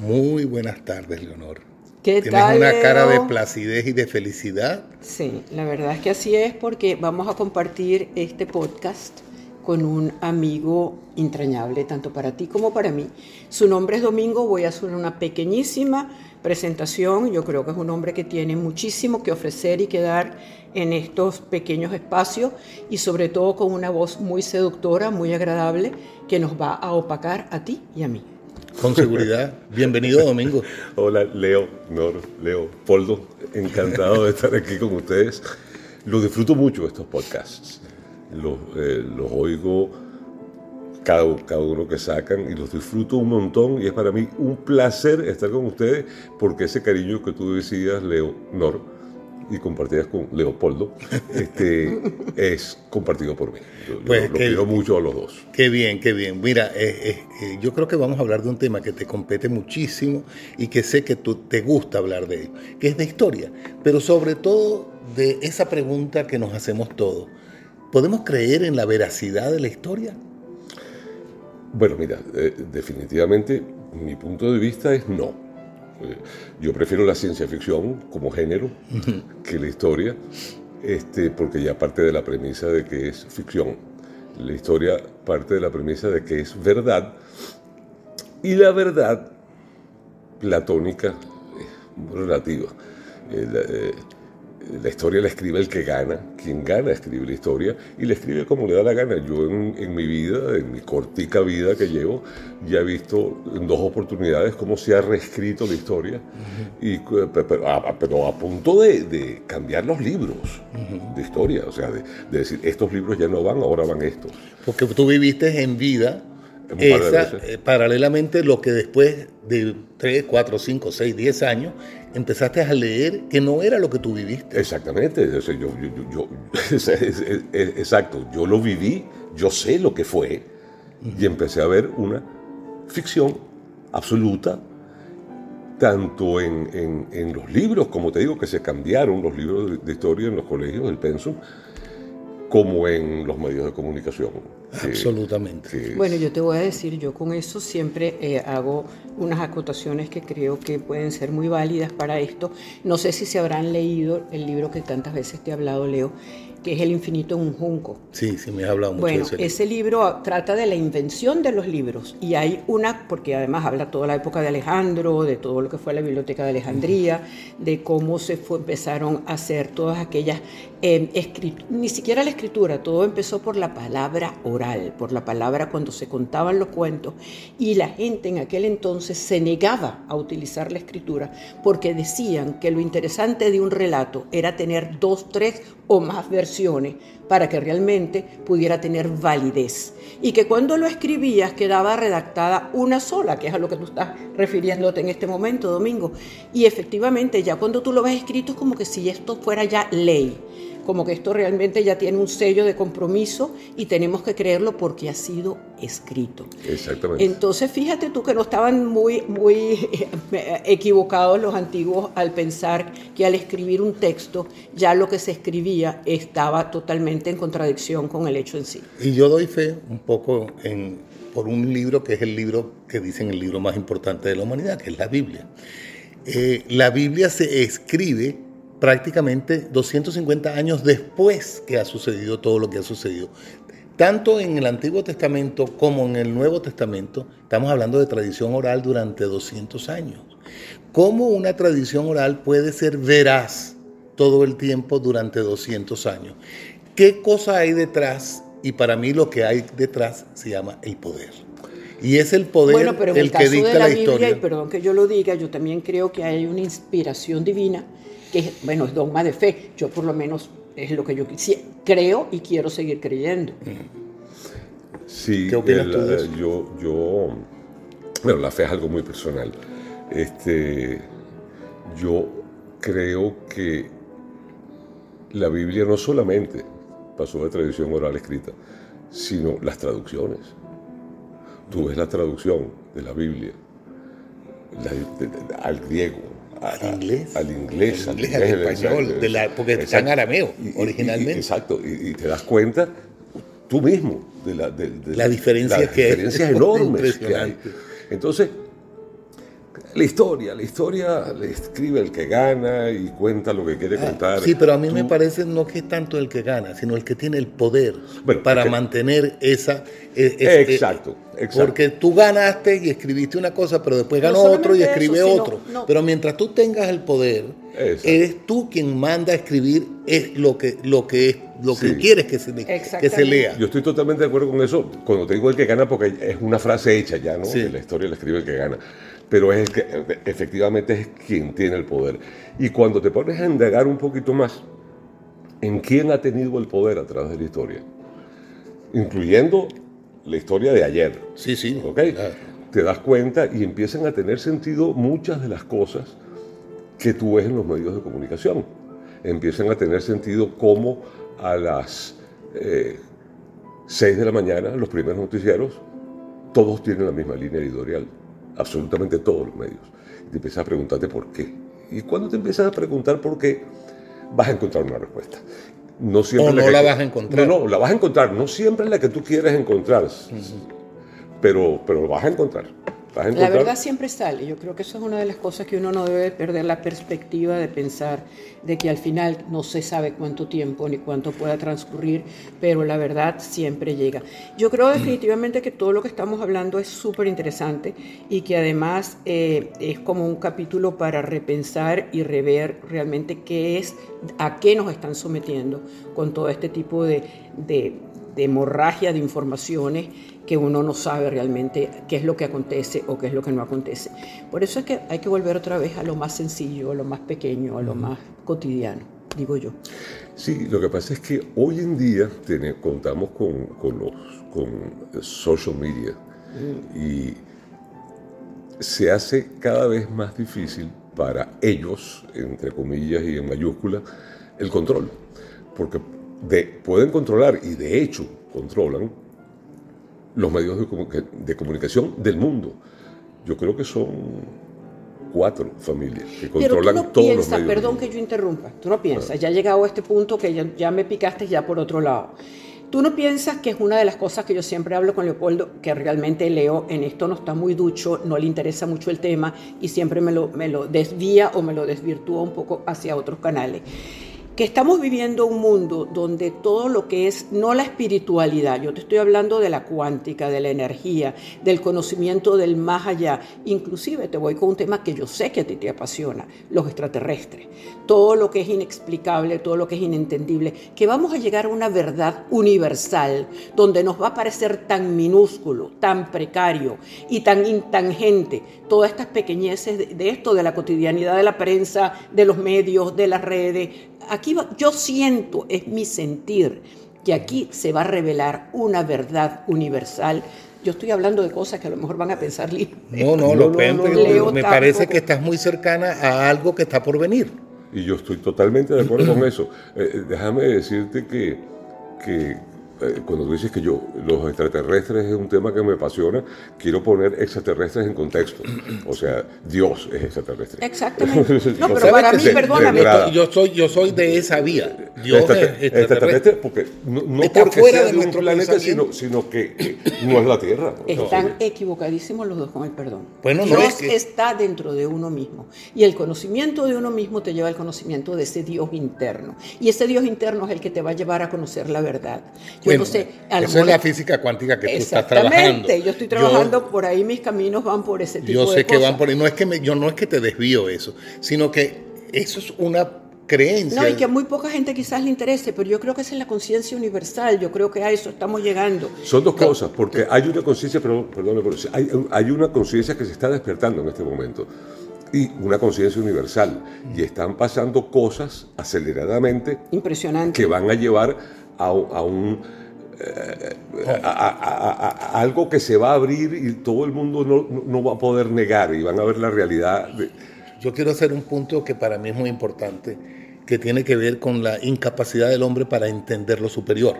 Muy buenas tardes, Leonor. ¿Qué Tienes tal, una cara de placidez y de felicidad. Sí, la verdad es que así es porque vamos a compartir este podcast con un amigo entrañable, tanto para ti como para mí. Su nombre es Domingo, voy a hacer una pequeñísima presentación. Yo creo que es un hombre que tiene muchísimo que ofrecer y que dar en estos pequeños espacios y sobre todo con una voz muy seductora, muy agradable, que nos va a opacar a ti y a mí. Con seguridad. Bienvenido, Domingo. Hola, Leo, Nor, Leo, Poldo. Encantado de estar aquí con ustedes. Los disfruto mucho estos podcasts. Los, eh, los oigo cada, cada uno que sacan y los disfruto un montón y es para mí un placer estar con ustedes porque ese cariño que tú decías, Leo, Nor, y compartías con Leopoldo, este, es compartido por mí. Yo, yo Pues lo quiero mucho a los dos. Qué bien, qué bien. Mira, eh, eh, eh, yo creo que vamos a hablar de un tema que te compete muchísimo y que sé que tú te gusta hablar de él, que es de historia, pero sobre todo de esa pregunta que nos hacemos todos. ¿Podemos creer en la veracidad de la historia? Bueno, mira, eh, definitivamente mi punto de vista es no. Eh, yo prefiero la ciencia ficción como género que la historia, este, porque ya parte de la premisa de que es ficción. La historia parte de la premisa de que es verdad y la verdad platónica es relativa. Eh, la, eh, la historia la escribe el que gana, quien gana escribe la historia y la escribe como le da la gana. Yo en, en mi vida, en mi cortica vida que llevo, ya he visto en dos oportunidades cómo se ha reescrito la historia, y, eh, pe- pero, a, pero a punto de, de cambiar los libros de historia, o sea, de, de decir, estos libros ya no van, ahora van estos. Porque tú viviste en vida Un par de esa, veces. eh, paralelamente lo que después de 3, 4, 5, 6, 10 años empezaste a leer que no era lo que tú viviste. Exactamente, yo, yo- yo- exacto, yo lo viví, yo sé lo que fue y empecé a ver una ficción absoluta, tanto en, en- en los libros, como te digo, que se cambiaron los libros de, de historia en los colegios, el pensum, como en los medios de comunicación. Absolutamente. Bueno, yo te voy a decir, yo con eso siempre eh, hago unas acotaciones que creo que pueden ser muy válidas para esto. No sé si se habrán leído el libro que tantas veces te he hablado, Leo, que es El infinito en un junco. Sí, sí, me has hablado mucho Bueno, de ese libro. ese libro trata de la invención de los libros y hay una, porque además habla toda la época de Alejandro, de todo lo que fue la Biblioteca de Alejandría, de cómo se fue, empezaron a hacer todas aquellas, eh, escrit- ni siquiera la escritura, todo empezó por la palabra oral, por la palabra cuando se contaban los cuentos y la gente en aquel entonces se negaba a utilizar la escritura porque decían que lo interesante de un relato era tener dos, tres o más para que realmente pudiera tener validez. Y que cuando lo escribías quedaba redactada una sola, que es a lo que tú estás refiriéndote en este momento, Domingo. Y efectivamente, ya cuando tú lo ves escrito es como que si esto fuera ya ley, como que esto realmente ya tiene un sello de compromiso y tenemos que creerlo porque ha sido escrito. exactamente. Entonces, fíjate tú que no estaban muy, muy eh, equivocados los antiguos al pensar que al escribir un texto ya lo que se escribía estaba totalmente en contradicción con el hecho en sí. Y yo doy fe un poco en, por un libro que es el libro que dicen el libro más importante de la humanidad, que es la Biblia. Eh, la Biblia se escribe prácticamente 250 años después que ha sucedido todo lo que ha sucedido. Tanto en el Antiguo Testamento como en el Nuevo Testamento, estamos hablando de tradición oral durante 200 años. ¿Cómo una tradición oral puede ser veraz todo el tiempo durante 200 años? ¿Qué cosa hay detrás? Y para mí lo que hay detrás se llama el poder. Y es el poder Bueno, pero en el, el, que caso dicta de la, la, Biblia, historia. y perdón que yo lo diga, yo también creo que hay una inspiración divina, que es, bueno, es dogma de fe. Yo por lo menos es lo que yo creo y quiero seguir creyendo. Sí, ¿Qué opinas el, tú de eh, eso? Yo, yo, bueno, la fe es algo muy personal. Este, yo creo que la Biblia no solamente pasó de tradición oral escrita, sino las traducciones. Tú ves la traducción de la Biblia la- de- de- al griego, Al inglés. al inglés, Al inglés, al español, exacto, de la- porque está en exacto. arameo, Y- originalmente. y- exacto, y, te das cuenta tú mismo de, la, de- de La diferencia las que diferencias enormes que hay. Entonces, la historia, la historia le escribe el que gana y cuenta lo que quiere Ah, contar. Sí, pero a mí me parece no que es tanto el que gana, sino el que tiene el poder Bueno, para mantener esa... eh, este- Exacto, exacto. Porque tú ganaste y escribiste una cosa, pero después ganó otro y eso, escribe sino- otro. no. Pero mientras tú tengas el poder, Exacto. eres tú quien manda a escribir es lo que lo que es lo que Sí. quieres que se, que se lea. Yo estoy totalmente de acuerdo con eso cuando te digo el que gana, porque es una frase hecha ya, ¿no? Sí. La historia la escribe el que gana. Pero es el que efectivamente es quien tiene el poder. Y cuando te pones a indagar un poquito más en quién ha tenido el poder a través de la historia, incluyendo la historia de ayer, Sí, sí. ¿ok? claro. Te das cuenta y empiezan a tener sentido muchas de las cosas que tú ves en los medios de comunicación. Empiezan a tener sentido como a las eh, 6 de la mañana, los primeros noticieros, todos tienen la misma línea editorial, absolutamente todos los medios. Y te empiezas a preguntarte por qué. Y cuando te empiezas a preguntar por qué, vas a encontrar una respuesta. No siempre O no que la vas a encontrar. No, no, la vas a encontrar. No siempre la que tú quieres encontrar. Pero, pero lo vas a encontrar. La verdad siempre sale. Yo creo que eso es una de las cosas que uno no debe perder la perspectiva de pensar de que al final no se sabe cuánto tiempo ni cuánto pueda transcurrir, pero la verdad siempre llega. Yo creo definitivamente que todo lo que estamos hablando es súper interesante y que además eh, es como un capítulo para repensar y rever realmente qué es, a qué nos están sometiendo con todo este tipo de, de, de hemorragia de informaciones que uno no sabe realmente qué es lo que acontece o qué es lo que no acontece. Por eso es que hay que volver otra vez a lo más sencillo, a lo más pequeño, a lo más cotidiano, digo yo. Sí, lo que pasa es que hoy en día contamos con, con los con social media y se hace cada vez más difícil para ellos, entre comillas y en mayúsculas, el control. Porque de- pueden controlar y de hecho controlan los medios de, de comunicación del mundo. Yo creo que son cuatro familias que Pero tú controlan no todos los piensas, medios. perdón que yo interrumpa, tú no piensas, ya he llegado a este punto que ya, ya me picaste ya por otro lado. Tú no piensas que es una de las cosas que yo siempre hablo con Leopoldo, que realmente Leo en esto no está muy ducho, no le interesa mucho el tema y siempre me lo, me lo desvía o me lo desvirtúa un poco hacia otros canales. Que estamos viviendo un mundo donde todo lo que es, no la espiritualidad, yo te estoy hablando de la cuántica, de la energía, del conocimiento del más allá, inclusive te voy con un tema que yo sé que a ti te apasiona, los extraterrestres, todo lo que es inexplicable, todo lo que es inentendible, que vamos a llegar a una verdad universal donde nos va a parecer tan minúsculo, tan precario y tan intangente todas estas pequeñeces de, esto, de la cotidianidad de la prensa, de los medios, de las redes. Aquí va- yo siento, es mi sentir, que aquí se va a revelar una verdad universal. Yo estoy hablando de cosas que a lo mejor van a pensar No, no, lo no, cuento, no, me- Leo me parece que estás muy cercana a algo que está por venir. Y yo estoy totalmente de acuerdo con eso. Eh, eh, déjame decirte que, que eh, cuando tú dices que yo, los extraterrestres es un tema que me apasiona, quiero poner extraterrestres en contexto. O sea, Dios es extraterrestre. Exactamente. No, pero para mí, perdóname. Yo soy, yo soy de esa vía. Dios Extrater- es extraterrestre, extraterrestre. porque no, no Está porque fuera sea de de un nuestro planeta, sino, sino que, no es la Tierra. Están equivocadísimos los dos con el perdón. Bueno, no Dios es que- está dentro de uno mismo. Y el conocimiento de uno mismo te lleva al conocimiento de ese Dios interno. Y ese Dios interno es el que te va a llevar a conocer la verdad. Yo Bueno, no sé. a lo eso es la física cuántica que tú estás trabajando. Exactamente. Yo estoy trabajando por ahí, mis caminos van por ese tipo Yo de sé que cosas. van por ahí. No es que me- yo no es que te desvío eso, sino que eso es una creencia. No, y que a muy poca gente quizás le interese, pero yo creo que esa es la conciencia universal. Yo creo que a eso estamos llegando. Son dos cosas, porque hay una conciencia, perdón, hay, hay una conciencia que se está despertando en este momento y una conciencia universal y están pasando cosas aceleradamente Impresionante. que van a llevar a, un- a un eh, a, a- a- a- a algo que se va a abrir y todo el mundo no, no- no va a poder negar y van a ver la realidad. de- Yo quiero hacer un punto que para mí es muy importante, que tiene que ver con la incapacidad del hombre para entender lo superior.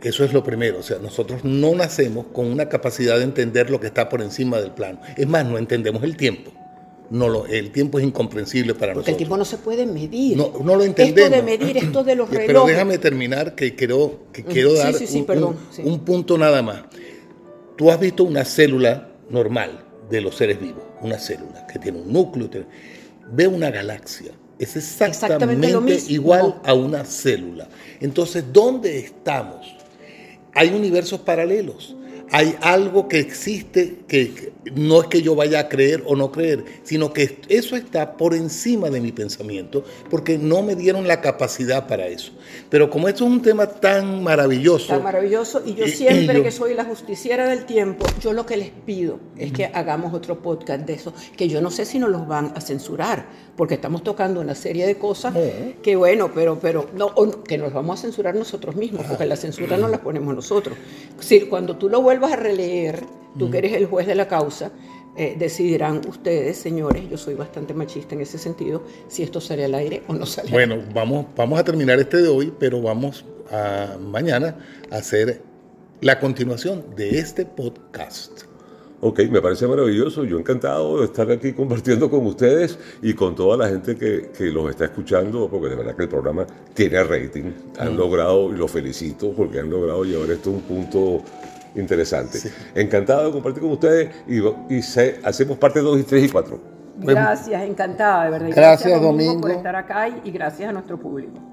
Eso es lo primero, o sea, nosotros no nacemos con una capacidad de entender lo que está por encima del plano. Es más, no entendemos el tiempo. No lo, el tiempo es incomprensible para Porque el nosotros. tiempo no se puede medir. No, no lo entendemos. Esto de medir, esto de los Pero relojes. déjame terminar, que quiero, que quiero Sí, dar sí, sí, un, perdón, un punto nada más. Tú has visto una célula normal, de los seres vivos, una célula que tiene un núcleo, ve una galaxia. Es exactamente, igual a una célula. Entonces, ¿dónde estamos? Hay universos paralelos hay algo que existe que no es que yo vaya a creer o no creer, sino que eso está por encima de mi pensamiento, porque no me dieron la capacidad para eso. Pero como esto es un tema tan maravilloso. Tan maravilloso, y yo siempre que soy la justiciera del tiempo, yo lo que les pido es que hagamos otro podcast de eso, que yo no sé si nos los van a censurar, porque estamos tocando una serie de cosas que bueno, pero, pero no, que nos vamos a censurar nosotros mismos, porque la censura no la ponemos nosotros. Si, cuando tú lo vuelvas a releer, tú que eres el juez de la causa, eh, decidirán ustedes, señores, yo soy bastante machista en ese sentido, si esto sale al aire o no sale Bueno, vamos, vamos a terminar este de hoy, pero vamos a mañana a hacer la continuación de este podcast. Ok, me parece maravilloso. Yo encantado de estar aquí compartiendo con ustedes y con toda la gente que, que los está escuchando, porque de verdad que el programa tiene rating. Han mm. logrado, y los felicito, porque han logrado llevar esto a un punto interesante. Encantado de compartir con ustedes y, y hacemos parte 2 y 3 y 4. Gracias, encantada, de verdad. Gracias, gracias Domingo, por estar acá y gracias a nuestro público.